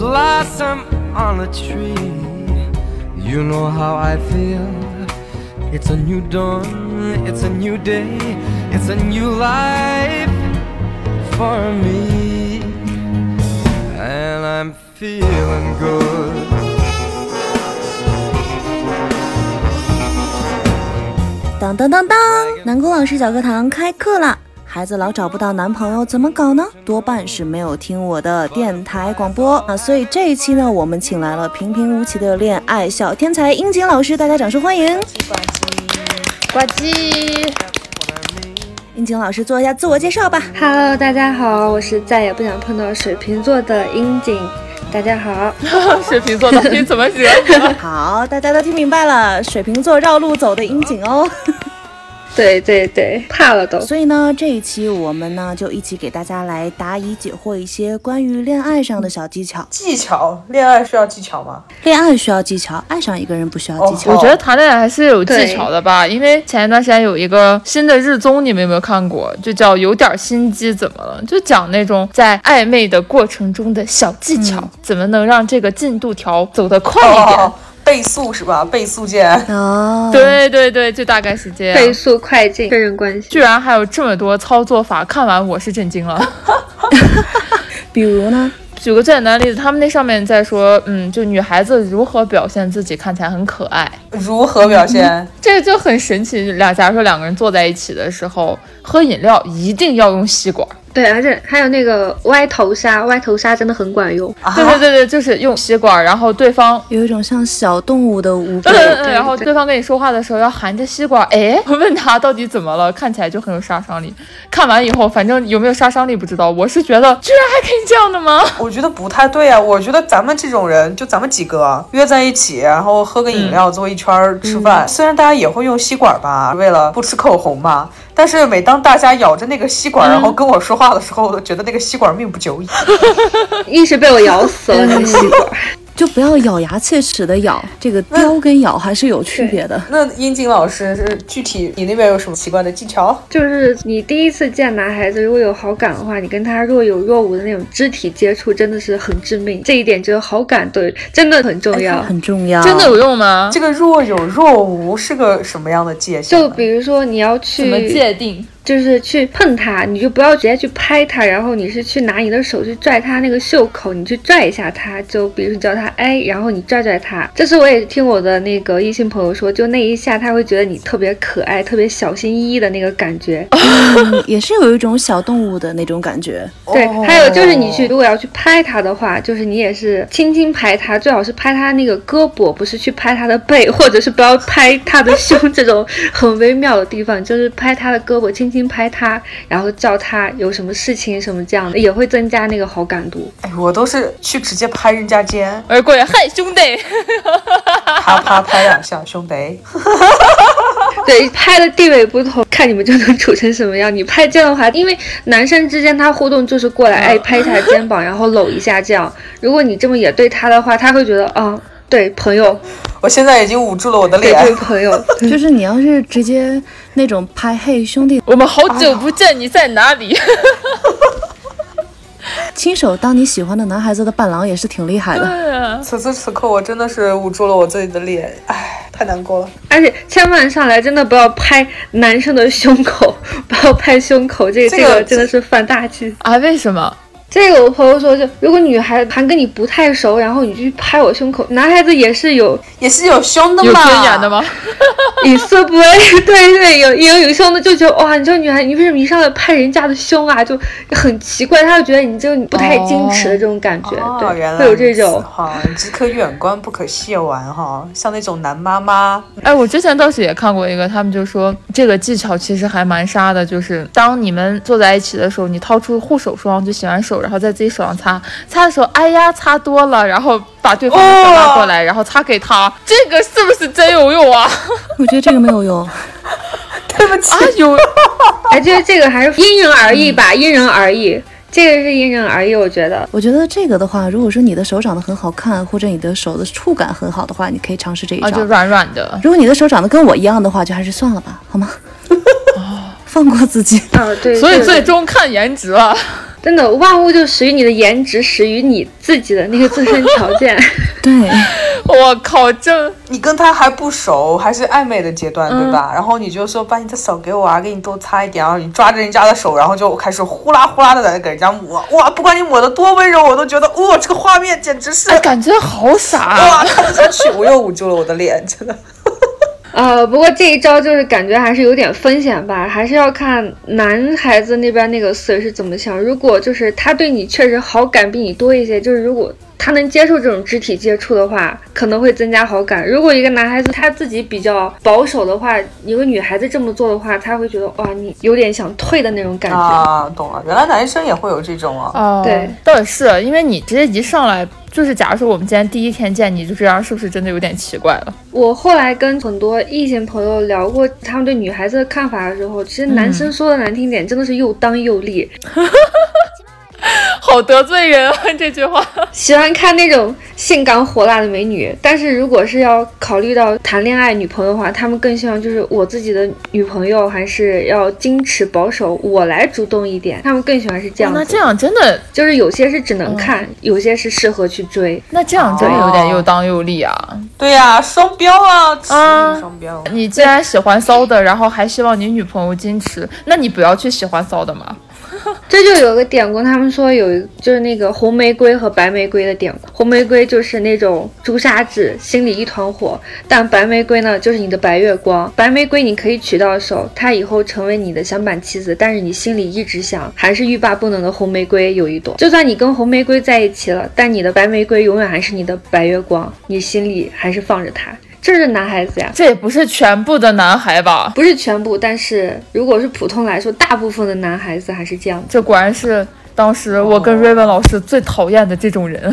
Blossom on a tree, you know how I feel. It's a new dawn, it's a new day, it's a new life for me. And I'm feeling good. 当当当当！南宫老师小课堂开课啦！ 孩子老找不到男朋友怎么搞呢？多半是没有听我的电台广播啊！所以这一期呢，我们请来了平平无奇的恋爱小天才殷景老师，大家掌声欢迎！呱唧殷景老师做一下自我介绍吧。，Hello，大家好，我是再也不想碰到水瓶座的殷景，大家好。水瓶座到底怎么惹你？好，大家都听明白了，水瓶座绕路走的殷景哦。对对对，怕了都。所以呢，这一期我们呢就一起给大家来答疑解惑一些关于恋爱上的小技巧。技巧，恋爱需要技巧吗？恋爱需要技巧，爱上一个人不需要技巧。我觉得谈恋爱还是有技巧的吧，因为前一段时间有一个新的日综，你们有没有看过？就叫《有点心机怎么了》，就讲那种在暧昧的过程中的小技巧，怎么能让这个进度条走得快一点。哦，倍速是吧？倍速键。哦，对对对，就大概是这样。倍速快进确认关系，居然还有这么多操作法，看完我是震惊了。比如呢？举个最简单的例子，他们那上面在说，嗯，就女孩子如何表现自己看起来很可爱，如何表现？这个就很神奇。俩，假如说两个人坐在一起的时候，喝饮料一定要用吸管。对，而且还有那个歪头杀，歪头杀真的很管用。对对对对，就是用吸管，然后对方。有一种像小动物的无对辜。对对，然后对方跟你说话的时候要含着吸管，哎，问他到底怎么了，看起来就很有杀伤力。看完以后，反正有没有杀伤力不知道，我是觉得居然还可以这样的吗？我觉得不太对啊！我觉得咱们这种人，就咱们几个约在一起，然后喝个饮料，坐一圈儿吃饭。虽然大家也会用吸管吧，为了不吃口红嘛，但是每当大家咬着那个吸管，然后跟我说话的时候，我都觉得那个吸管命不久矣。一时被我咬死了那个吸管。就不要咬牙切齿的咬，这个叼跟咬还是有区别的。那樱井老师是具体你那边有什么奇怪的技巧？就是你第一次见男孩子，如果有好感的话，你跟他若有若无的那种肢体接触，真的是很致命。这一点只有好感对，真的很重要。很重要。真的有用吗？这个若有若无是个什么样的界限？就比如说你要去怎么界定？就是去碰它，你就不要直接去拍它，然后你是去拿你的手去拽它那个袖口，你去拽一下它，就比如叫它哎，然后你拽拽它。这是我也听我的那个异性朋友说，就那一下他会觉得你特别可爱，特别小心翼翼的那个感觉。嗯 也是有一种小动物的那种感觉。对哦，还有就是你去如果要去拍它的话，就是你也是轻轻拍它，最好是拍它那个胳膊，不是去拍它的背，或者是不要拍它的胸 这种很微妙的地方，就是拍它的胳膊，轻轻拍他，然后叫他有什么事情什么这样的，也会增加那个好感度。哎，我都是去直接拍人家肩，而过来，嗨兄弟，啪啪拍两下，兄弟。对，拍的地位不同，看你们就能处成什么样。你拍肩的话，因为男生之间他互动就是过来，哎，拍一下肩膀，然后搂一下这样。如果你这么也对他的话，他会觉得啊，对朋友，我现在已经捂住了我的脸。对朋友，就是你要是直接那种拍嘿兄弟，我们好久不见，你在哪里？亲手当你喜欢的男孩子的伴郎也是挺厉害的。对啊，此时此刻，我真的是捂住了我自己的脸，唉，太难过了。而且千万上来真的不要拍男生的胸口，不要拍胸口，这个这这个个真的是犯大忌。啊，为什么？这个我朋友说，就如果女孩还跟你不太熟，然后你去拍我胸口，男孩子也是有也是有胸的嘛，有尊严的？吗？以色不为，对对，有有有胸的就觉得哇，你这个女孩，你为什么一上来拍人家的胸啊？就很奇怪，他就觉得你这个不太矜持的这种感觉，哦，对，原来会有这种。哈，只可远观不可亵玩哈，像那种男妈妈，哎，我之前倒是也看过一个，他们就说这个技巧其实还蛮杀的，就是当你们坐在一起的时候，你掏出护手霜，就洗完手手，然后在自己手上擦，擦的时候，哎呀，擦多了，然后把对方的手拉过来，然后擦给他，这个是不是真有用啊？我觉得这个没有用。对不起，啊有，哎，觉得这个还是因人而异吧，因人而异。这个是因人而异，我觉得。我觉得这个的话，如果说你的手长得很好看，或者你的手的触感很好的话，你可以尝试这一招。啊，就软软的。如果你的手长得跟我一样的话，就还是算了吧，好吗？放过自己。啊，对。所以最终看颜值了。真的，万物就始于你的颜值，始于你自己的那个自身条件。对，我靠，这你跟他还不熟，还是暧昧的阶段，对吧？然后你就说把你的手给我啊，给你多擦一点，然后你抓着人家的手，然后就开始呼啦呼啦的在那给人家抹，哇，不管你抹的多温柔，我都觉得哇，这个画面简直是，感觉好傻，哇，看不下去，我又捂住了我的脸，真的。呃，不过这一招就是感觉还是有点风险吧，还是要看男孩子那边那个色是怎么想。如果就是他对你确实好感比你多一些，就是如果他能接受这种肢体接触的话，可能会增加好感。如果一个男孩子他自己比较保守的话，一个女孩子这么做的话，他会觉得哇，你有点想退的那种感觉。啊，懂了，原来男生也会有这种啊。哦，对，倒也是，因为你直接一上来。就是，假如说我们今天第一天见你就这样，是不是真的有点奇怪了？我后来跟很多异性朋友聊过他们对女孩子的看法的时候，其实男生说的难听点，真的是又当又立。好得罪人啊！这句话，喜欢看那种性感火辣的美女，但是如果是要考虑到谈恋爱女朋友的话，他们更希望就是我自己的女朋友还是要矜持保守，我来主动一点。他们更喜欢是这样。那这样真的就是有些是只能看，有些是适合去追。那这样真的有点又当又立啊！对呀，双标啊！啊，双标。你既然喜欢骚的，然后还希望你女朋友矜持，那你不要去喜欢骚的嘛。这就有个典故，他们说有就是那个红玫瑰和白玫瑰的典故。红玫瑰就是那种朱砂痣，心里一团火；但白玫瑰呢，就是你的白月光。白玫瑰你可以娶到手，她以后成为你的相伴妻子，但是你心里一直想还是欲罢不能的红玫瑰有一朵。就算你跟红玫瑰在一起了，但你的白玫瑰永远还是你的白月光，你心里还是放着它。这是男孩子呀，这也不是全部的男孩吧？不是全部，但是如果是普通来说，大部分的男孩子还是这样。这果然是当时我跟瑞文老师最讨厌的这种人。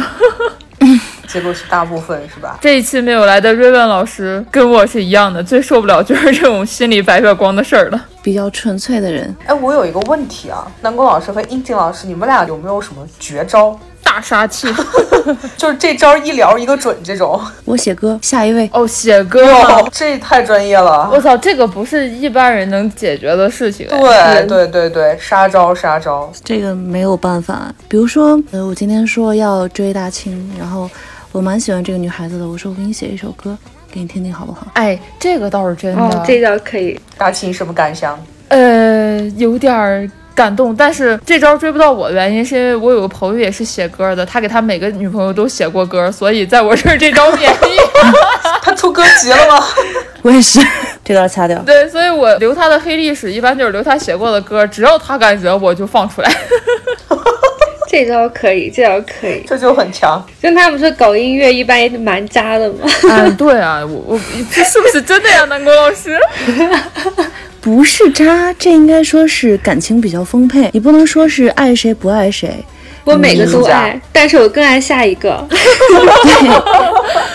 结果是大部分是吧？这一期没有来的瑞文老师跟我是一样的，最受不了就是这种心里白月光的事儿了。比较纯粹的人。哎，我有一个问题啊，南宫老师和英静老师，你们俩有没有什么绝招？大杀器，就是这招一聊一个准，这种。我写歌，下一位哦，写歌，这太专业了。我操，这个不是一般人能解决的事情。对对对对，杀招杀招，这个没有办法。比如说，呃，我今天说要追大清，然后我蛮喜欢这个女孩子的，我说我给你写一首歌，给你听听好不好？哎，这个倒是真的，这个可以。大清什么感想？呃，有点儿。感动，但是这招追不到我的原因是因为我有个朋友也是写歌的，他给他每个女朋友都写过歌，所以在我这儿这招免疫。他出歌集了吗？我也是，这段掐掉。对，所以我留他的黑历史一般就是留他写过的歌，只要他敢惹我就放出来。这招可以，这招可以，这就很强。跟他们说搞音乐一般也蛮渣的嘛。嗯，对啊，我我这是不是真的呀，南国老师？不是渣，这应该说是感情比较丰沛。你不能说是爱谁不爱谁，我每个都爱，但是我更爱下一个。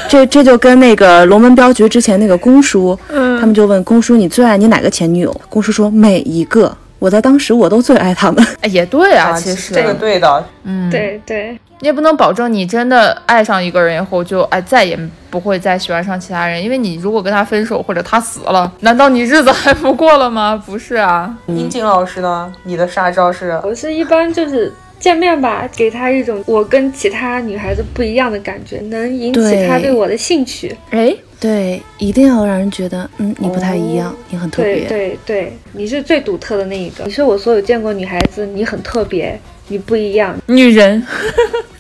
这这就跟那个龙门镖局之前那个公叔，他们就问公叔你最爱你哪个前女友？公叔说每一个，我在当时我都最爱他们。哎，也对啊，其实这个对的，嗯，对对。你也不能保证你真的爱上一个人以后就哎再也不会再喜欢上其他人，因为你如果跟他分手或者他死了，难道你日子还不过了吗？不是啊。英景老师呢？你的杀招是？我是一般就是见面吧，给他一种我跟其他女孩子不一样的感觉，能引起他对我的兴趣。哎，对，一定要让人觉得嗯你不太一样，你很特别。对对对，你是最独特的那一个，你是我所有见过女孩子，你很特别，你不一样，女人。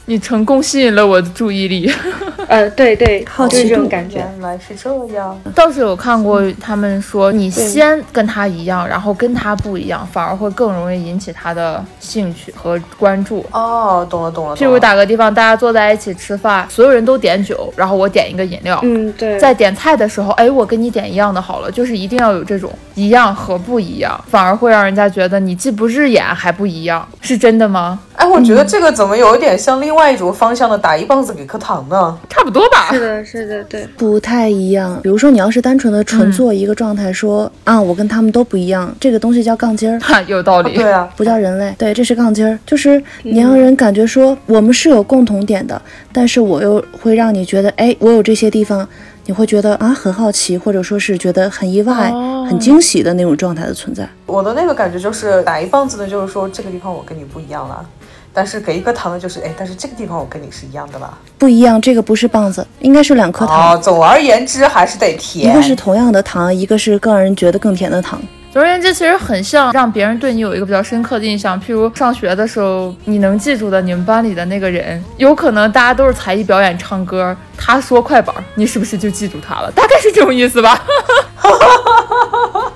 你成功吸引了我的注意力，呃，对对，好奇这种感觉。原来是这样。倒是有看过他们说，你先跟他一样，然后跟他不一样，反而会更容易引起他的兴趣和关注。哦，懂了懂了。譬如打个地方，大家坐在一起吃饭，所有人都点酒，然后我点一个饮料。嗯，对。在点菜的时候，哎，我跟你点一样的好了，就是一定要有这种一样和不一样，反而会让人家觉得你既不日眼还不一样，是真的吗？哎，我觉得这个怎么有一点像另外一种方向的打一棒子给颗糖呢？差不多吧。是的，是的，对。不太一样。比如说，你要是单纯的纯做一个状态，说啊，我跟他们都不一样，这个东西叫杠精儿。哈，有道理。对啊，不叫人类，对，这是杠精儿，就是你让人感觉说我们是有共同点的，但是我又会让你觉得，哎，我有这些地方，你会觉得啊很好奇，或者说是觉得很意外、哦很惊喜的那种状态的存在。我的那个感觉就是打一棒子的，就是说这个地方我跟你不一样了。但是给一颗糖的，就是哎，但是这个地方我跟你是一样的吧。不一样，这个不是棒子，应该是两颗糖，哦，总而言之还是得甜一。个是同样的糖，一个是更让人觉得更甜的糖。总而言之，其实很像让别人对你有一个比较深刻的印象。譬如上学的时候，你能记住的你们班里的那个人，有可能大家都是才艺表演、唱歌，他说快板，你是不是就记住他了？大概是这种意思吧。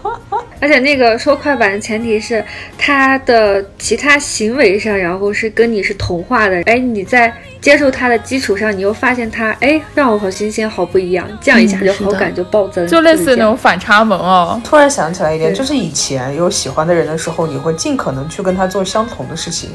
而且那个说快板的前提是他的其他行为上，然后是跟你是同化的。哎，你在接受他的基础上，你又发现他，哎，让我好新鲜，好不一样，这样一下就好感就暴增，就类似于那种反差萌哦。突然想起来一点，就是以前有喜欢的人的时候，你会尽可能去跟他做相同的事情，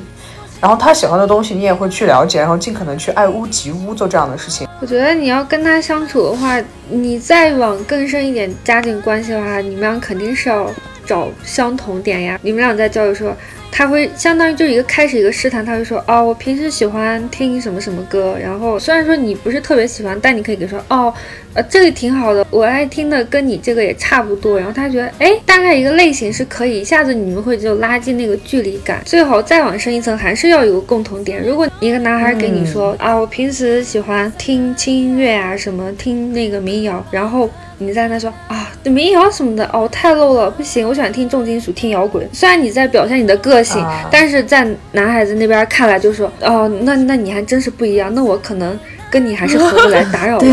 然后他喜欢的东西你也会去了解，然后尽可能去爱屋及乌做这样的事情。我觉得你要跟他相处的话，你再往更深一点家庭关系的话，你们俩肯定是要找相同点呀。你们俩在交流说，他会相当于就一个开始一个试探，他会说，哦，我平时喜欢听什么什么歌，然后虽然说你不是特别喜欢，但你可以给说，哦，呃，这个挺好的，我爱听的跟你这个也差不多，然后他觉得，哎，大概一个类型是可以，一下子你们会就拉近那个距离感。最好再往深一层，还是要有个共同点。如果一个男孩给你说、啊，我平时喜欢听轻音乐啊，什么听那个民谣，然后。你在那说啊，民谣什么的哦，太 low 了，不行，我喜欢听重金属，听摇滚。虽然你在表现你的个性，啊但是在男孩子那边看来就说，哦，那那你还真是不一样，那我可能跟你还是合不来，打扰了。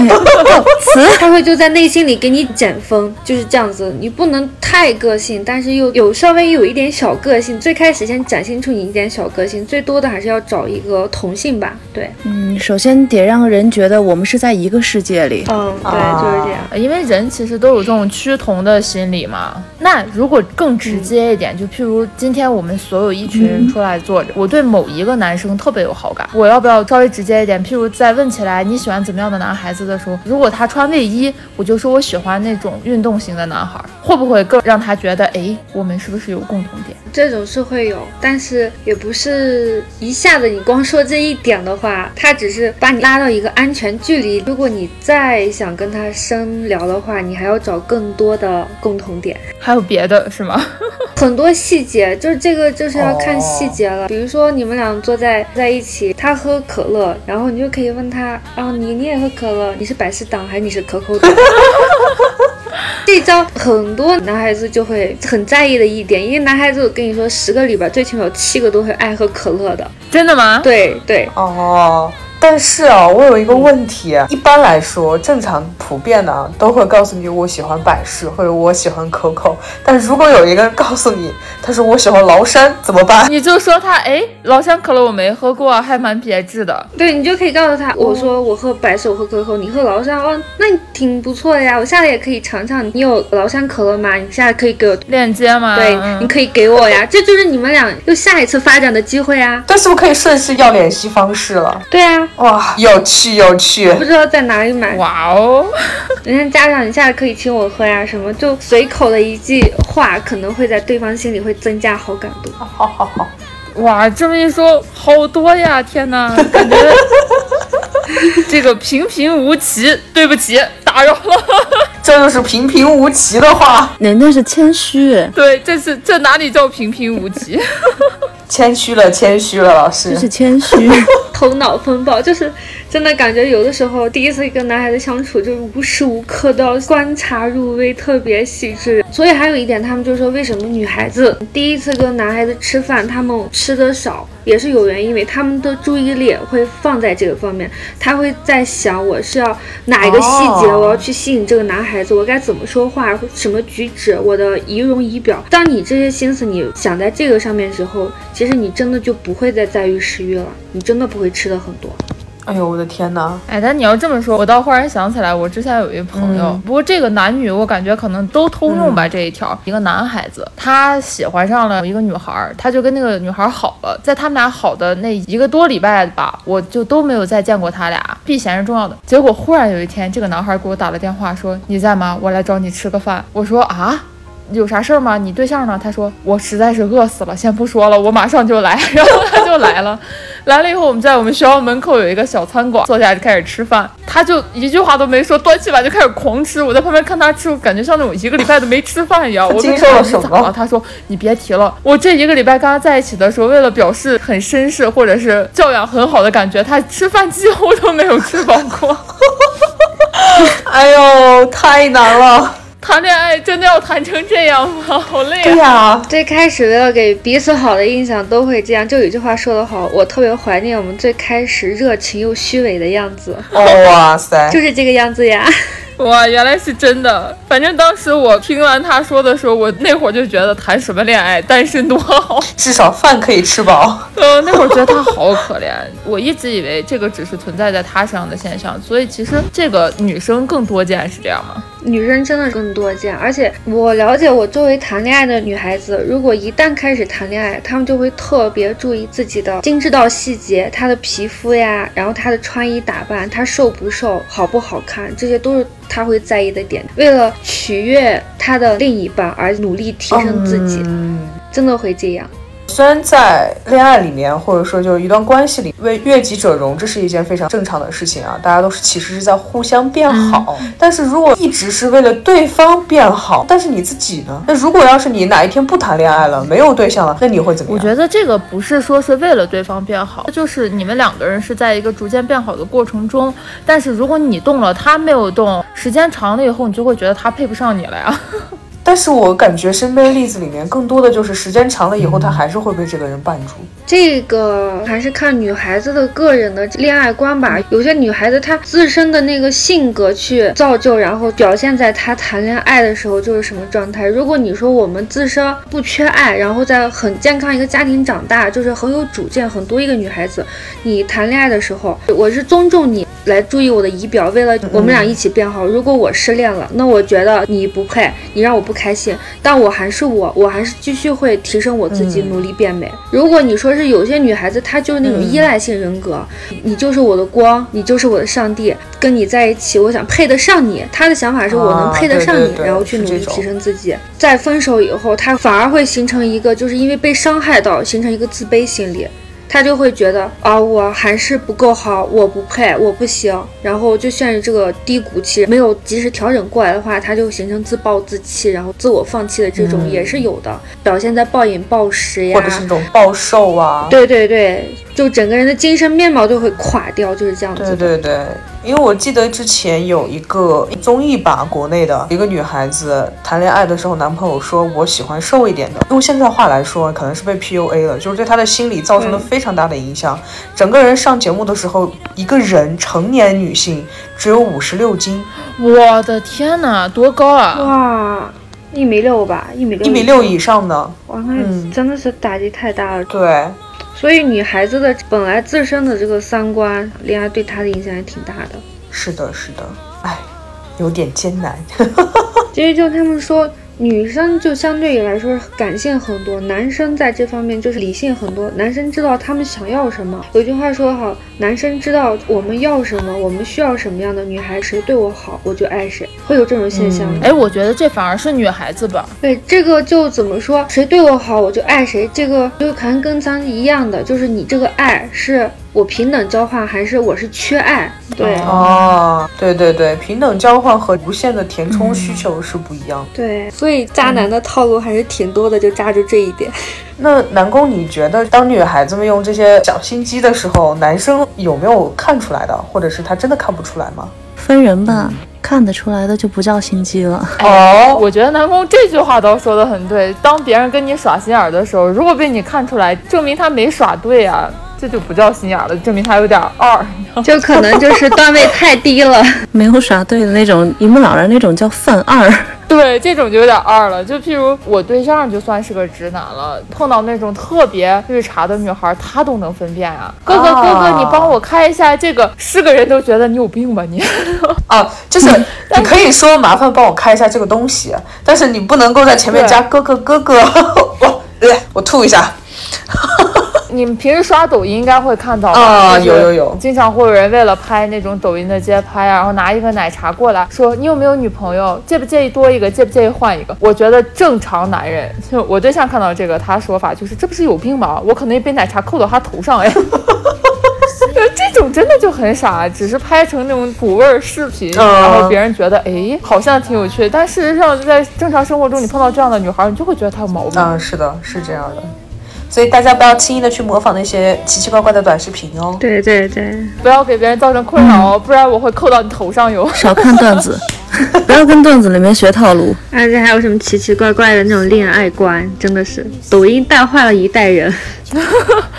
他会就在内心里给你减分，就是这样子。你不能太个性，但是又有稍微有一点小个性。最开始先展现出你一点小个性，最多的还是要找一个同性吧。对，嗯，首先得让人觉得我们是在一个世界里。嗯，对，啊就是这样。呃因为人其实都有这种趋同的心理嘛。那如果更直接一点，就譬如今天我们所有一群人出来坐着，我对某一个男生特别有好感，我要不要稍微直接一点？譬如在问起来你喜欢怎么样的男孩子的时候，如果他穿卫衣，我就说我喜欢那种运动型的男孩，会不会更让他觉得，哎，我们是不是有共同点？这种是会有，但是也不是一下子你光说这一点的话，他只是把你拉到一个安全距离。如果你再想跟他深聊的话，你还要找更多的共同点。还有别的是吗？很多细节，就是这个就是要看细节了。比如说你们俩坐在在一起，他喝可乐，然后你就可以问他，啊，你你也喝可乐，你是百事党还是你是可口党？这招很多男孩子就会很在意的一点，因为男孩子我跟你说，十个里边最起码有七个都会爱喝可乐的。真的吗？对对，哦，但是啊，我有一个问题，一般来说，正常普遍的啊都会告诉你我喜欢百事或者我喜欢可口，但如果有一个人告诉你他说我喜欢崂山，怎么办？你就说他，哎，崂山可乐我没喝过，还蛮别致的。对你就可以告诉他，我说我喝百事，我喝可口，你喝崂山，哦，那你挺不错的呀，我下来也可以尝尝。你有崂山可乐吗？你下次可以给我，链接吗？对，嗯你可以给我呀，这就是你们俩又下一次发展的机会啊。但是不是可以顺势要联系方式了？对啊，哇，有趣有趣不。知道在哪里买，哇哦，人家家长你下次可以请我喝呀，什么就随口的一句话，可能会在对方心里会增加好感度。好好好，哇，这么一说，好多呀！天哪，感觉 这个平平无奇。对不起，打扰了。这就是平平无奇的话，人那是谦虚，对，这是这哪里叫平平无奇？谦虚了，谦虚了，老师就。是谦虚。头脑风暴，就是真的感觉有的时候第一次跟男孩子相处，就是无时无刻都要观察入微，特别细致。所以还有一点，他们就说为什么女孩子第一次跟男孩子吃饭，他们吃的少，也是有原因，因为他们的注意力会放在这个方面，他会在想我是要哪一个细节，哦我要去吸引这个男孩子，我该怎么说话，什么举止，我的仪容仪表。当你这些心思你想在这个上面的时候，其实你真的就不会再在意食欲了，你真的不会吃的很多。哎呦，我的天哪！哎，但你要这么说，我倒忽然想起来，我之前有一朋友，嗯不过这个男女我感觉可能都通用吧。这一条，一个男孩子他喜欢上了一个女孩儿，他就跟那个女孩儿好了，在他们俩好的那一个多礼拜吧，我就都没有再见过他俩，避嫌是重要的。结果忽然有一天，这个男孩儿给我打了电话说：“你在吗？我来找你吃个饭。”我说：“啊。”有啥事儿吗？你对象呢？他说我实在是饿死了，先不说了，我马上就来。然后他就来了，来了以后我们在我们学校门口有一个小餐馆，坐下就开始吃饭。他就一句话都没说，端起碗就开始狂吃。我在旁边看他吃，我感觉像那种一个礼拜都没吃饭一样。我经问受了什么他你咋了？他说你别提了，我这一个礼拜跟他在一起的时候，为了表示很绅士或者是教养很好的感觉，他吃饭几乎都没有吃饱过。哎呦，太难了。谈恋爱真的要谈成这样吗？好累啊对啊！呀、最开始为了给彼此好的印象都会这样，就有一句话说得好，我特别怀念我们最开始热情又虚伪的样子，哦哇塞，就是这个样子呀。哇，原来是真的。反正当时我听完他说的时候，我那会儿就觉得谈什么恋爱，单身多好。至少饭可以吃饱。呃，那会儿觉得他好可怜。我一直以为这个只是存在在他身上的现象，所以其实这个女生更多见，是这样吗？女生真的更多见，而且我了解我周围谈恋爱的女孩子，如果一旦开始谈恋爱，她们就会特别注意自己的精致到细节，她的皮肤呀，然后她的穿衣打扮，她瘦不瘦，好不好看，这些都是她会在意的点。为了取悦她的另一半而努力提升自己，嗯，真的会这样。虽然在恋爱里面，或者说就是一段关系里，为悦己者容，这是一件非常正常的事情啊，大家都是其实是在互相变好。但是如果一直是为了对方变好，但是你自己呢？那如果要是你哪一天不谈恋爱了，没有对象了，那你会怎么样？我觉得这个不是说是为了对方变好，就是你们两个人是在一个逐渐变好的过程中，但是如果你动了，他没有动，时间长了以后，你就会觉得他配不上你了呀。但是我感觉身边例子里面，更多的就是时间长了以后，他还是会被这个人绊住。这个还是看女孩子的个人的恋爱观吧。有些女孩子她自身的那个性格去造就，然后表现在她谈恋爱的时候就是什么状态。如果你说我们自身不缺爱，然后在很健康一个家庭长大，就是很有主见、很多一个女孩子，你谈恋爱的时候，我是尊重你来注意我的仪表，为了我们俩一起变好。如果我失恋了，那我觉得你不配，你让我不开心，但我还是我，我还是继续会提升我自己，努力变美。如果你说是有些女孩子，她就是那种依赖性人格，你就是我的光，你就是我的上帝，跟你在一起，我想配得上你。她的想法是我能配得上你，然后去努力提升自己。在分手以后，她反而会形成一个，就是因为被伤害到，形成一个自卑心理。她就会觉得啊，我还是不够好，我不配，我不行，然后就陷入这个低谷期，没有及时调整过来的话，他就形成自暴自弃，然后自我放弃的这种也是有的，表现在暴饮暴食呀，或者是那种暴瘦啊。对对对，就整个人的精神面貌就会垮掉，就是这样子。对对对，因为我记得之前有一个综艺吧，国内的一个女孩子谈恋爱的时候，男朋友说我喜欢瘦一点的，用现在话来说，可能是被 PUA 了，就是对她的心理造成了嗯非常大的影响。整个人上节目的时候，一个人成年女性只有五十六斤，我的天哪，多高啊！哇，一米六吧，一米六，一米六以上的，哇，那嗯真的是打击太大了。对。所以女孩子的本来自身的这个三观，恋爱对她的影响也挺大的。是的，是的，哎，有点艰难。其实就他们说，女生就相对于来说感性很多，男生在这方面就是理性很多。男生知道他们想要什么。有句话说得好，男生知道我们要什么，我们需要什么样的女孩，谁对我好，我就爱谁，会有这种现象。哎，我觉得这反而是女孩子吧。对，这个就怎么说？谁对我好，我就爱谁。这个就可能跟咱一样的，就是你这个爱是我平等交换，还是我是缺爱？对、哦，对对对，平等交换和无限的填充需求是不一样的。对，所以渣男的套路还是挺多的，就渣住这一点。那南宫，你觉得当女孩子们用这些小心机的时候，男生有没有看出来的，或者是他真的看不出来吗？分人吧，看得出来的就不叫心机了。哦，我觉得南宫这句话倒说的很对。当别人跟你耍心眼儿的时候，如果被你看出来，证明他没耍对啊，这就不叫心眼儿了，证明他有点二。就可能就是段位太低了。没有耍对的那种，一目了然那种叫犯二。对，这种就有点二了。就譬如我对象就算是个直男了，碰到那种特别绿茶的女孩，他都能分辨啊。哥哥哥哥，你帮我开一下这个，是个人都觉得你有病吧你？啊，就是你可以说麻烦帮我开一下这个东西，但是你不能够在前面加哥哥哥哥。我我吐一下。你们平时刷抖音应该会看到啊，有有有，经常会有人为了拍那种抖音的街拍啊，然后拿一个奶茶过来说你有没有女朋友，介不介意多一个，介不介意换一个？我觉得正常男人，就我对象看到这个，他说法就是这不是有病吗？我可能一杯奶茶扣到他头上哎，这种真的就很傻，只是拍成那种土味儿视频，然后别人觉得哎好像挺有趣，但事实上在正常生活中你碰到这样的女孩，你就会觉得她有毛病。嗯，是的，是这样的。所以大家不要轻易的去模仿那些奇奇怪怪的短视频哦。对对对，不要给别人造成困扰哦，不然我会扣到你头上哟。少看段子，不要跟段子里面学套路。而且还有什么奇奇怪怪的那种恋爱观，真的是抖音带坏了一代人。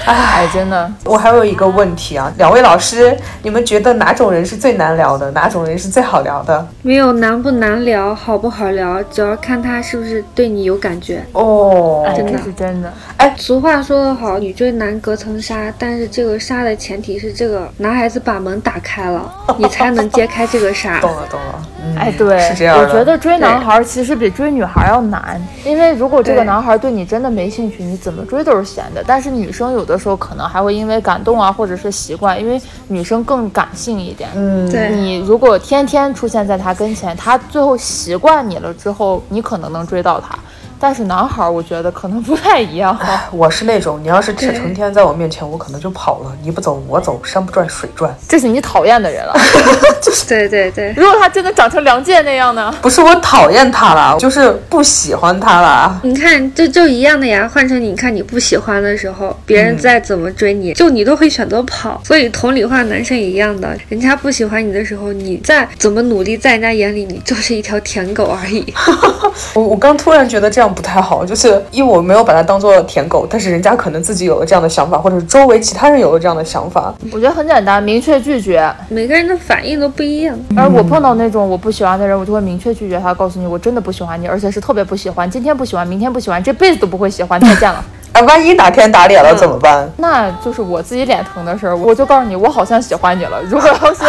哎，真的，我还有一个问题啊，两位老师，你们觉得哪种人是最难聊的？哪种人是最好聊的？没有难不难聊，好不好聊，只要看他是不是对你有感觉。哦，真的是真的。哎，俗话说得好，女追男隔层纱，但是这个纱的前提是这个男孩子把门打开了，你才能揭开这个纱。懂了，懂了。哎，对，是这样我觉得追男孩其实比追女孩要难，因为如果这个男孩对你真的没兴趣，你怎么追都是闲的。但是女生有的时候可能还会因为感动啊，或者是习惯，因为女生更感性一点。嗯，对。你如果天天出现在他跟前，他最后习惯你了之后，你可能能追到他。但是男孩，我觉得可能不太一样。我是那种，你要是成天在我面前，我可能就跑了。你不走，我走，山不转水转。这是你讨厌的人了。就是对对对。如果他真的长成梁健那样呢？不是我讨厌他了，就是不喜欢他了。你看，就就一样的呀。换成你看你不喜欢的时候，别人再怎么追你，就你都会选择跑。所以同理化，男生也一样的。人家不喜欢你的时候，你再怎么努力，在人家眼里，你就是一条舔狗而已。我我刚突然觉得这样。不太好，就是因为我没有把它当做舔狗，但是人家可能自己有了这样的想法，或者是周围其他人有了这样的想法。我觉得很简单，明确拒绝。每个人的反应都不一样。而我碰到那种我不喜欢的人，我就会明确拒绝他，告诉你我真的不喜欢你，而且是特别不喜欢，今天不喜欢，明天不喜欢，这辈子都不会喜欢，再见了。啊，万一哪天打脸了怎么办？那就是我自己脸疼的事儿。我就告诉你，我好像喜欢你了。如果要是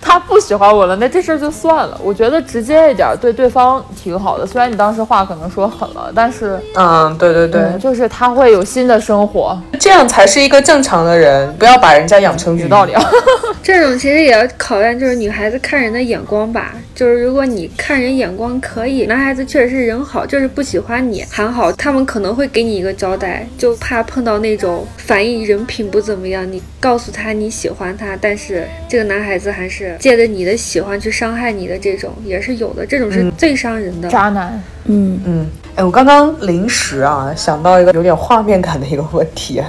他不喜欢我了，那这事儿就算了。我觉得直接一点对对方挺好的。虽然你当时话可能说狠了，但是，嗯，对对对，就是他会有新的生活，这样才是一个正常的人。不要把人家养成鱼。道理啊。这种其实也要考验，就是女孩子看人的眼光吧。就是如果你看人眼光可以，男孩子确实是人好，就是不喜欢你还好，他们可能会给你一个交代。就怕碰到那种反应人品不怎么样，你告诉他你喜欢他，但是这个男孩子还是借着你的喜欢去伤害你的，这种也是有的，这种是最伤人的。渣男。嗯。嗯，哎，我刚刚临时啊想到一个有点画面感的一个问题，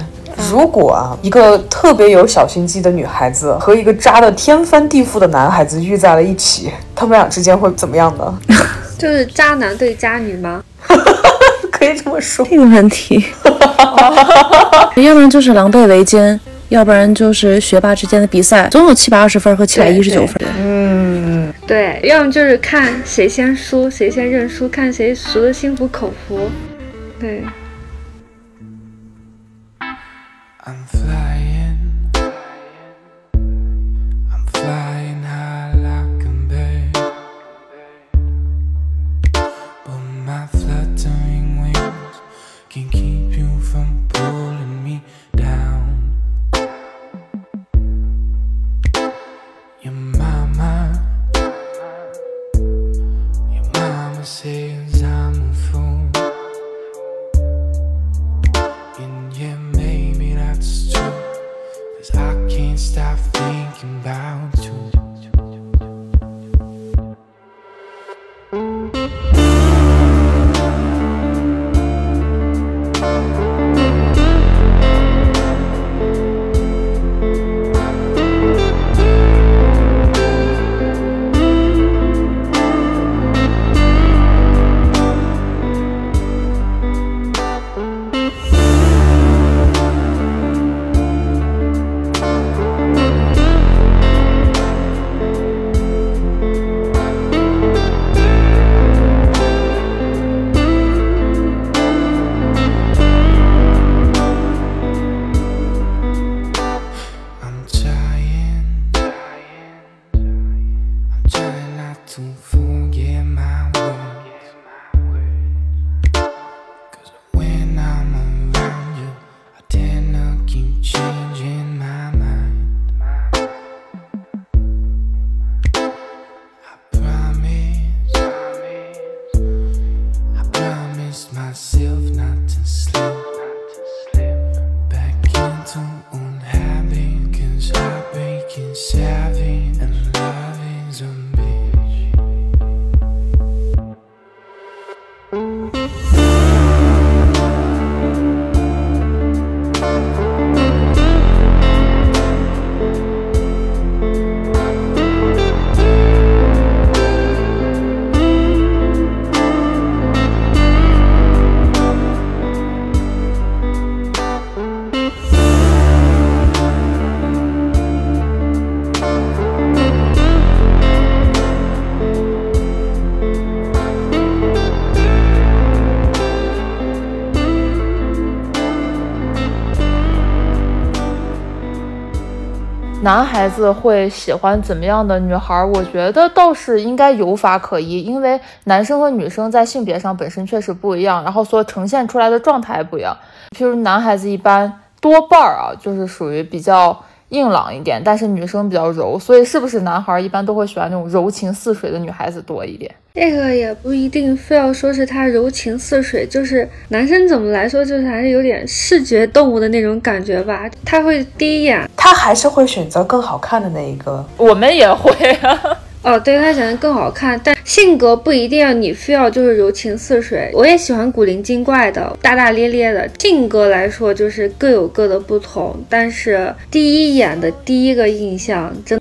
如果啊一个特别有小心机的女孩子和一个渣的天翻地覆的男孩子遇在了一起，他们俩之间会怎么样呢？就是渣男对渣女吗？可以这么说，这个问题，要不然就是狼狈为奸，要不然就是学霸之间的比赛，总有七百二十分和七百一十九分。嗯，对，要么就是看谁先输，谁先认输，看谁输的心服口服。对。男孩子会喜欢怎么样的女孩？我觉得倒是应该有法可依，因为男生和女生在性别上本身确实不一样，然后所呈现出来的状态不一样。譬如男孩子一般多半儿啊，就是属于比较硬朗一点，但是女生比较柔，所以是不是男孩儿一般都会喜欢那种柔情似水的女孩子多一点？这个也不一定非要说是他柔情似水，就是男生怎么来说，就是还是有点视觉动物的那种感觉吧。他会第一眼，他还是会选择更好看的那一个。我们也会啊。哦，对他显得更好看，但性格不一定要你非要就是柔情似水。我也喜欢古灵精怪的、大大咧咧的。性格来说，就是各有各的不同，但是第一眼的第一个印象，真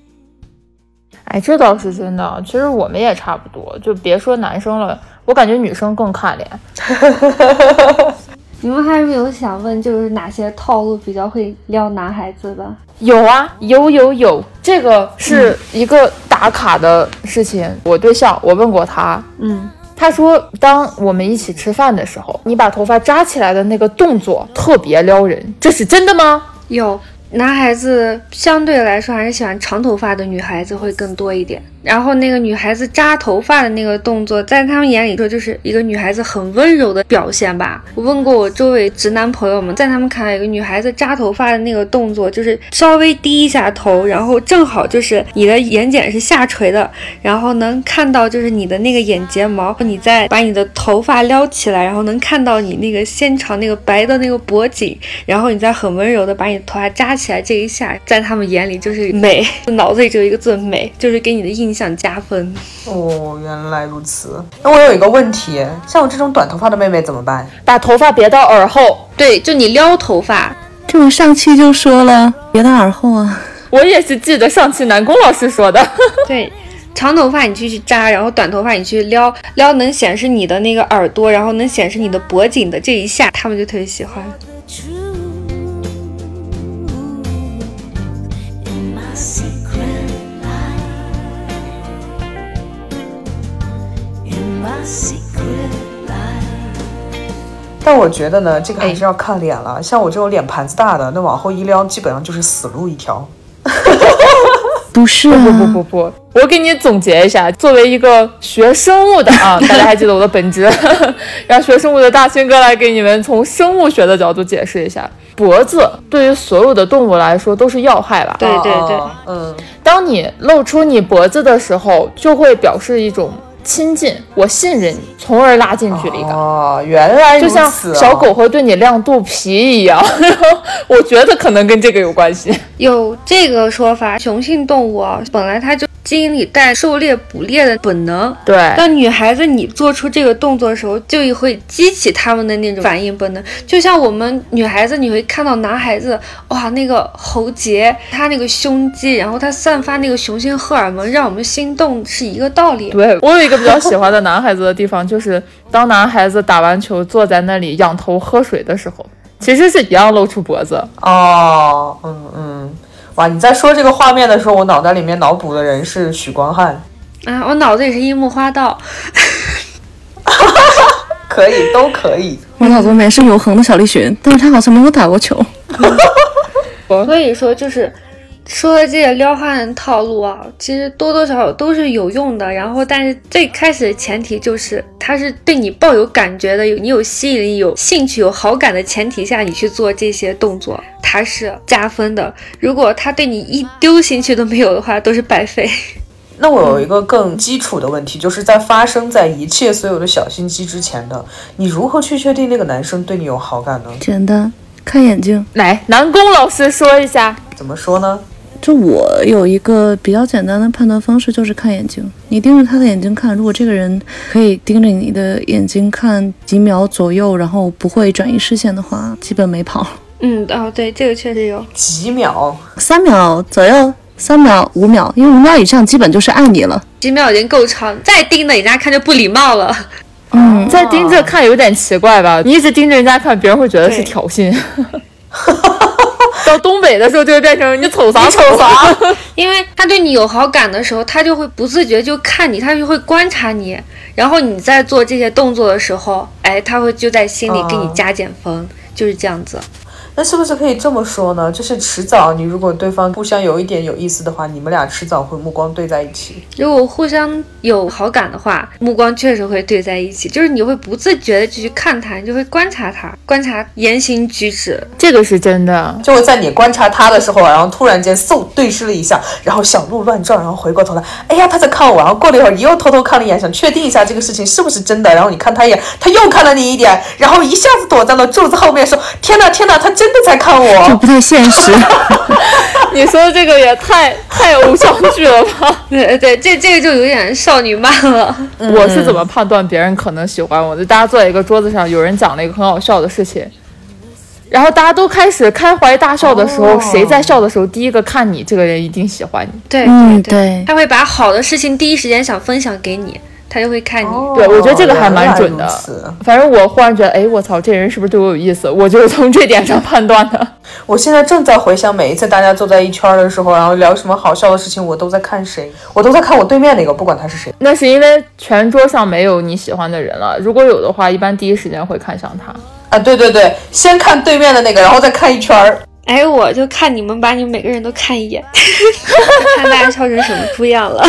哎，这倒是真的。其实我们也差不多，就别说男生了，我感觉女生更看脸。你们还有没有想问，就是哪些套路比较会撩男孩子的？有啊，有有有，这个是一个打卡的事情。我对象，我问过他，嗯，他说，当我们一起吃饭的时候，你把头发扎起来的那个动作特别撩人，这是真的吗？有男孩子相对来说还是喜欢长头发的女孩子会更多一点。然后那个女孩子扎头发的那个动作，在他们眼里说就是一个女孩子很温柔的表现吧。我问过我周围直男朋友们，在他们看来，一个女孩子扎头发的那个动作，就是稍微低一下头，然后正好就是你的眼睑是下垂的，然后能看到就是你的那个眼睫毛，你再把你的头发撩起来，然后能看到你那个纤长那个白的那个脖颈，然后你再很温柔的把你的头发扎起来，这一下在他们眼里就是美，脑子里只有一个字美，就是给你的印。象加分哦，原来如此。那我有一个问题，像我这种短头发的妹妹怎么办？把头发别到耳后。对，就你撩头发。这我上期就说了，别到耳后啊。我也是记得上期南宫老师说的。对，长头发你去去扎，然后短头发你去撩撩，能显示你的那个耳朵，然后能显示你的脖颈的这一下，他们就特别喜欢。但我觉得呢，这个还是要看脸了。像我这种脸盘子大的，那往后一撩，基本上就是死路一条。不是，不不不不，我给你总结一下。作为一个学生物的啊，大家还记得我的本职，让学生物的大勋哥来给你们从生物学的角度解释一下。脖子对于所有的动物来说都是要害吧？对对对，嗯。当你露出你脖子的时候，就会表示一种。亲近，我信任你，从而拉近距离感。哦，原来就像小狗会对你亮肚皮一样，然 后我觉得可能跟这个有关系。有这个说法，雄性动物啊，本来它就。基因里带狩猎捕猎的本能，对。但女孩子你做出这个动作的时候，就会激起他们的那种反应本能。就像我们女孩子，你会看到男孩子，哇，那个喉结，他那个胸肌，然后他散发那个雄性荷尔蒙，让我们心动，是一个道理。对我有一个比较喜欢的男孩子的地方，就是当男孩子打完球坐在那里仰头喝水的时候，其实是一样露出脖子。哦，嗯嗯。哇！你在说这个画面的时候，我脑袋里面脑补的人是许光汉啊，我脑子里是樱木花道，可以，都可以。我脑子里面是永恒的小栗旬，但是他好像没有打过球。所以说，就是说的这些撩汉套路啊，其实多多少少都是有用的。然后，但是最开始的前提就是他是对你抱有感觉的，有你有吸引力、有兴趣、有好感的前提下，你去做这些动作，他是加分的。如果他对你一丢兴趣都没有的话，都是白费。那我有一个更基础的问题，就是在发生在一切所有的小心机之前的，你如何去确定那个男生对你有好感呢？简单，看眼睛。来，南宫老师说一下，怎么说呢？就我有一个比较简单的判断方式，就是看眼睛。你盯着他的眼睛看，如果这个人可以盯着你的眼睛看几秒左右，然后不会转移视线的话，基本没跑。嗯，哦，对，这个确实有几秒，三秒左右。三秒、五秒，因为五秒以上基本就是爱你了。几秒已经够长，再盯着人家看就不礼貌了。嗯，再盯着看有点奇怪吧？你一直盯着人家看，别人会觉得是挑衅。到东北的时候就会变成你瞅啥瞅啥。因为他对你有好感的时候，他就会不自觉就看你，他就会观察你。然后你在做这些动作的时候，哎，他会就在心里给你加减分，就是这样子。那是不是可以这么说呢？就是迟早，你如果对方互相有一点有意思的话，你们俩迟早会目光对在一起。如果互相有好感的话，目光确实会对在一起。就是你会不自觉的去看他，你就会观察他，观察言行举止，这个是真的。就会在你观察他的时候，然后突然间嗖对视了一下，然后小鹿乱撞，然后回过头来，哎呀他在看我，然后过了一会儿你又偷偷看了一眼，想确定一下这个事情是不是真的，然后你看他一眼，他又看了你一眼，然后一下子躲在了柱子后面，说天哪天哪，他真的在看我，这不太现实。你说的这个也太太偶像剧了吧？对对，这这个就有点少女漫了。我是怎么判断别人可能喜欢我的？大家坐在一个桌子上，有人讲了一个很好笑的事情，然后大家都开始开怀大笑的时候，谁在笑的时候第一个看你，这个人一定喜欢你。对嗯，对对，他会把好的事情第一时间想分享给你，他就会看你。对，我觉得这个还蛮准的。反正我忽然觉得，哎，我操，这人是不是对我有意思？我就是从这点上判断的。我现在正在回想每一次大家坐在一圈儿的时候，然后聊什么好笑的事情，我都在看谁，我都在看我对面那个，不管他是谁。那是因为全桌上没有你喜欢的人了。如果有的话，一般第一时间会看向他。啊，对对对，先看对面的那个，然后再看一圈儿。哎，我就看你们把你们每个人都看一眼，看大家笑成什么猪样了，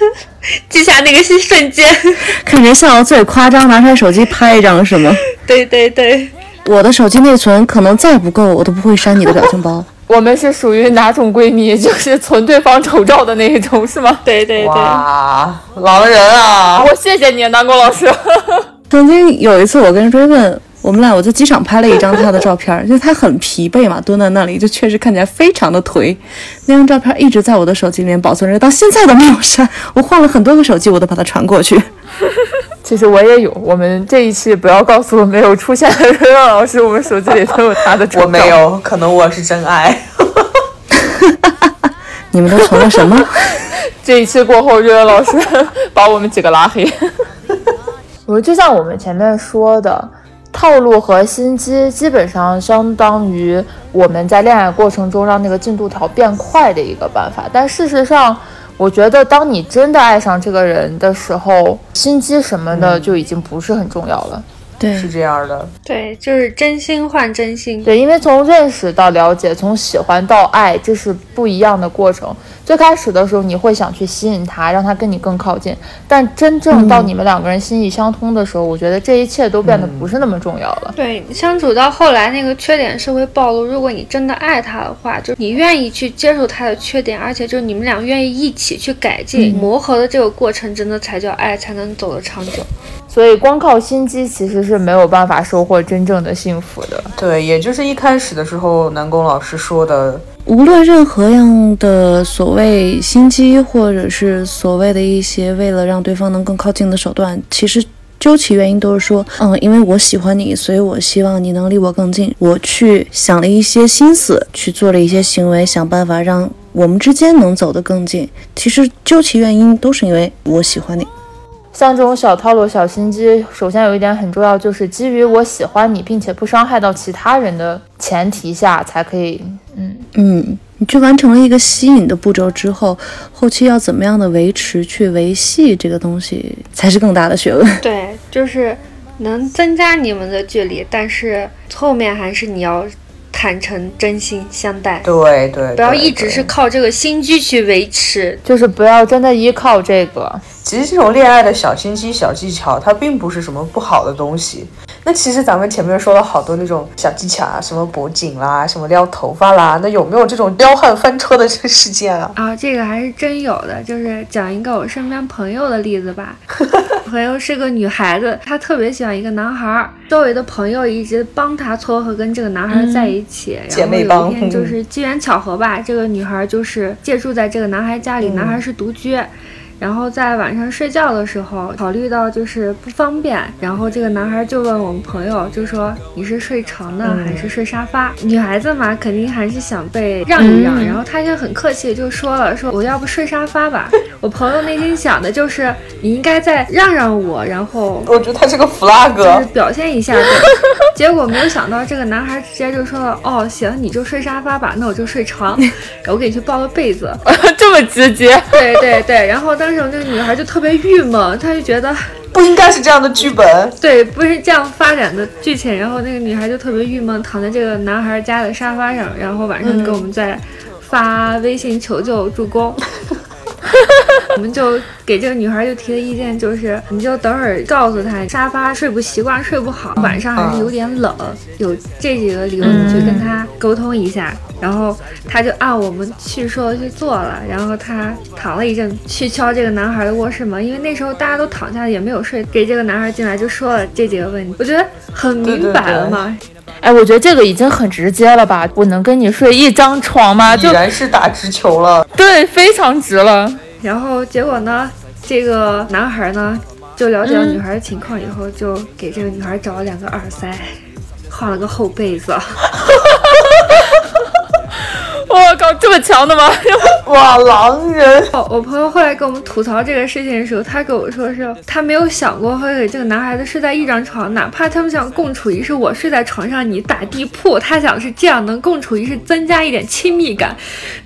记下那个瞬间。看谁笑到最夸张，拿出来手机拍一张是吗？对对对，我的手机内存可能再不够，我都不会删你的表情包。我们是属于哪种闺蜜？就是存对方丑照的那一种，是吗？对对对，哇，狼人啊！我谢谢你，南宫老师。曾经有一次，我跟追问，我们俩我在机场拍了一张他的照片，就他很疲惫嘛，蹲在那里，就确实看起来非常的颓。那张照片一直在我的手机里面保存着，到现在都没有删。我换了很多个手机，我都把它传过去。其实我也有，我们这一期不要告诉我没有出现的瑞让老师，我们手机里都有他的照片。我没有，可能我是真爱。你们都存了什么？这一期过后，瑞恩老师把我们几个拉黑。我就像我们前面说的，套路和心机基本上相当于我们在恋爱过程中让那个进度条变快的一个办法。但事实上，我觉得当你真的爱上这个人的时候，心机什么的就已经不是很重要了。对，是这样的，对，就是真心换真心。对，因为从认识到了解，从喜欢到爱，这是不一样的过程。最开始的时候，你会想去吸引他，让他跟你更靠近。但真正到你们两个人心意相通的时候，我觉得这一切都变得不是那么重要了。对，相处到后来，那个缺点是会暴露。如果你真的爱他的话，就你愿意去接受他的缺点，而且就是你们俩愿意一起去改进、磨合的这个过程，真的才叫爱，才能走得长久。所以，光靠心机其实是没有办法收获真正的幸福的。对，也就是一开始的时候，南宫老师说的，无论任何样的所谓心机，或者是所谓的一些为了让对方能更靠近的手段，其实究其原因都是说，嗯，因为我喜欢你，所以我希望你能离我更近。我去想了一些心思，去做了一些行为，想办法让我们之间能走得更近。其实究其原因，都是因为我喜欢你。像这种小套路、小心机，首先有一点很重要，就是基于我喜欢你，并且不伤害到其他人的前提下，才可以，嗯。嗯，你去完成了一个吸引的步骤之后，后期要怎么样的维持、去维系这个东西，才是更大的学问。对，就是能增加你们的距离，但是后面还是你要坦诚、真心相待。对对，不要一直是靠这个心机去维持，就是不要真的依靠这个。其实这种恋爱的小心机、小技巧，它并不是什么不好的东西。那其实咱们前面说了好多那种小技巧啊，什么脖颈啦，什么撩头发啦，那有没有这种撩汉翻车的这个事件啊？啊，这个还是真有的，就是讲一个我身边朋友的例子吧。朋友是个女孩子，她特别喜欢一个男孩，周围的朋友一直帮她撮合跟这个男孩在一起。姐妹帮。有一天就是机缘巧合吧，这个女孩就是借住在这个男孩家里，男孩是独居。然后在晚上睡觉的时候，考虑到就是不方便，然后这个男孩就问我们朋友，就说你是睡床呢还是睡沙发？女孩子嘛，肯定还是想被让一让。然后他就很客气就说了，说我要不睡沙发吧。我朋友内心想的就是你应该再让让我，然后我觉得他是个 flag，就是表现一下。结果没有想到这个男孩直接就说了，哦行，你就睡沙发吧，那我就睡床，我给你去抱个被子，这么直接。对对对，然后当。当时那个女孩就特别郁闷，她就觉得不应该是这样的剧本，对，不是这样发展的剧情。然后那个女孩就特别郁闷，躺在这个男孩家的沙发上，然后晚上给我们在发微信求救助攻。我们就给这个女孩就提的意见就是，你就等会儿告诉她沙发睡不习惯，睡不好，晚上还是有点冷，有这几个理由你去跟她沟通一下。然后她就按我们去说的去做了。然后她躺了一阵，去敲这个男孩的卧室门，因为那时候大家都躺下也没有睡，给这个男孩进来就说了这几个问题。我觉得很明白了嘛。哎，我觉得这个已经很直接了吧？我能跟你睡一张床吗？已然是打直球了。对，非常直了。然后结果呢？这个男孩呢，就了解了女孩的情况以后，就给这个女孩找了两个耳塞，换了个厚被子。我靠，这么强的吗？哇，狼人！我朋友后来跟我们吐槽这个事情的时候，他跟我说是，他没有想过会给这个男孩子睡在一张床，哪怕他们想共处一室，我睡在床上，你打地铺，他想是这样能共处一室，增加一点亲密感。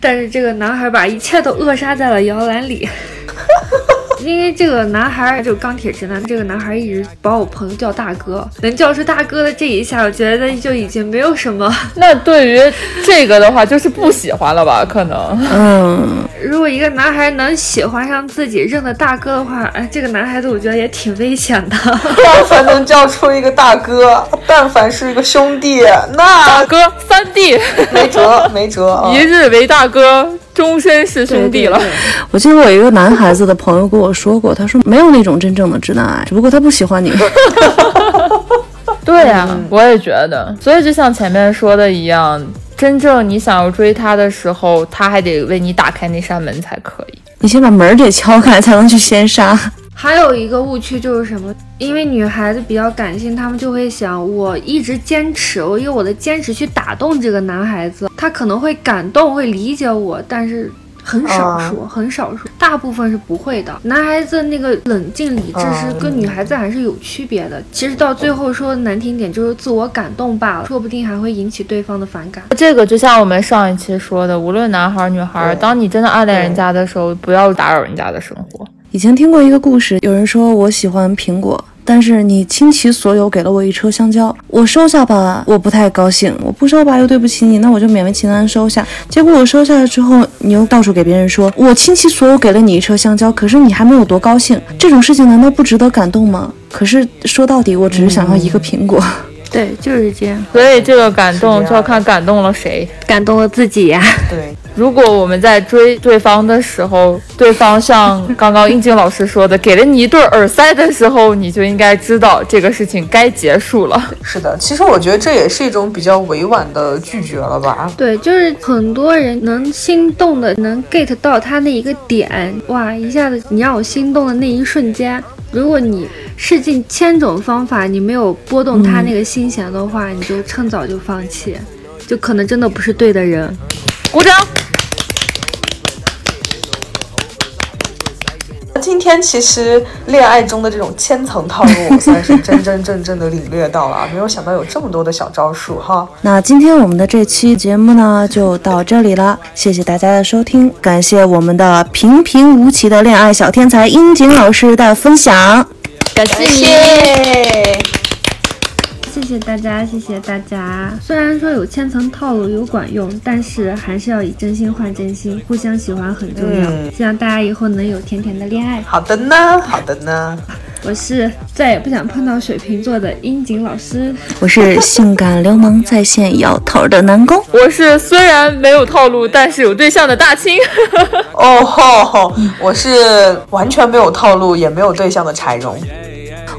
但是这个男孩把一切都扼杀在了摇篮里。哈哈哈因为这个男孩就钢铁直男，这个男孩一直把我朋友叫大哥，能叫出大哥的这一下，我觉得就已经没有什么。那对于这个的话，就是不喜欢了吧？可能，嗯，如果一个男孩能喜欢上自己认的大哥的话，哎，这个男孩子我觉得也挺危险的。但凡能叫出一个大哥，但凡是一个兄弟，那大哥三弟没辙，没辙，一日为大哥。终身是兄弟了。我记得我一个男孩子的朋友跟我说过，他说没有那种真正的直男癌，只不过他不喜欢你。对呀，我也觉得。所以就像前面说的一样，真正你想要追他的时候，他还得为你打开那扇门才可以。你先把门给敲开，才能去先杀。还有一个误区就是什么？因为女孩子比较感性，她们就会想，我一直坚持，我用我的坚持去打动这个男孩子，他可能会感动，会理解我，但是很少数，很少数，大部分是不会的。男孩子那个冷静理智是跟女孩子还是有区别的。其实到最后说难听点，就是自我感动罢了，说不定还会引起对方的反感。这个就像我们上一期说的，无论男孩女孩，当你真的暗恋人家的时候，不要打扰人家的生活。以前听过一个故事，有人说我喜欢苹果，但是你倾其所有给了我一车香蕉，我收下吧，我不太高兴；我不收吧，又对不起你，那我就勉为其难收下。结果我收下了之后，你又到处给别人说我倾其所有给了你一车香蕉，可是你还没有多高兴。这种事情难道不值得感动吗？可是说到底，我只是想要一个苹果。对，就是这样。所以这个感动就要看感动了谁，感动了自己呀。对。如果我们在追对方的时候，对方像刚刚应静老师说的，给了你一对耳塞的时候，你就应该知道这个事情该结束了。是的，其实我觉得这也是一种比较委婉的拒绝了吧？对，就是很多人能心动的，能 get 到他那一个点，哇，一下子你让我心动的那一瞬间，如果你试尽千种方法，你没有拨动他那个心弦的话，你就趁早就放弃，就可能真的不是对的人。鼓掌。天其实恋爱中的这种千层套路，我算是真真正正的领略到了，没有想到有这么多的小招数哈。那今天我们的这期节目呢，就到这里了，谢谢大家的收听，感谢我们的平平无奇的恋爱小天才英景老师的分享，感谢你。谢谢大家，谢谢大家。虽然说有千层套路有管用，但是还是要以真心换真心，互相喜欢很重要。希望大家以后能有甜甜的恋爱。好的呢，好的呢。我是再也不想碰到水瓶座的樱井老师。我是性感流氓在线摇头的南宫。我是虽然没有套路，但是有对象的大清。哦吼，我是完全没有套路也没有对象的柴荣。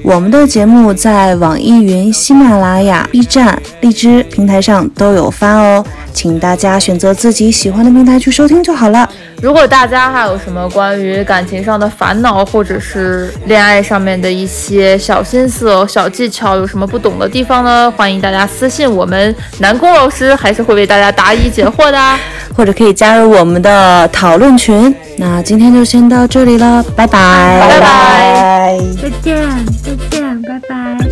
我们的节目在网易云、喜马拉雅、B 站、荔枝平台上都有发哦，请大家选择自己喜欢的平台去收听就好了。如果大家还有什么关于感情上的烦恼，或者是恋爱上面的一些小心思、哦小技巧，有什么不懂的地方呢？欢迎大家私信我们南宫老师，还是会为大家答疑解惑的，或者可以加入我们的讨论群。那今天就先到这里了，拜拜，拜拜，再见，再见，拜拜。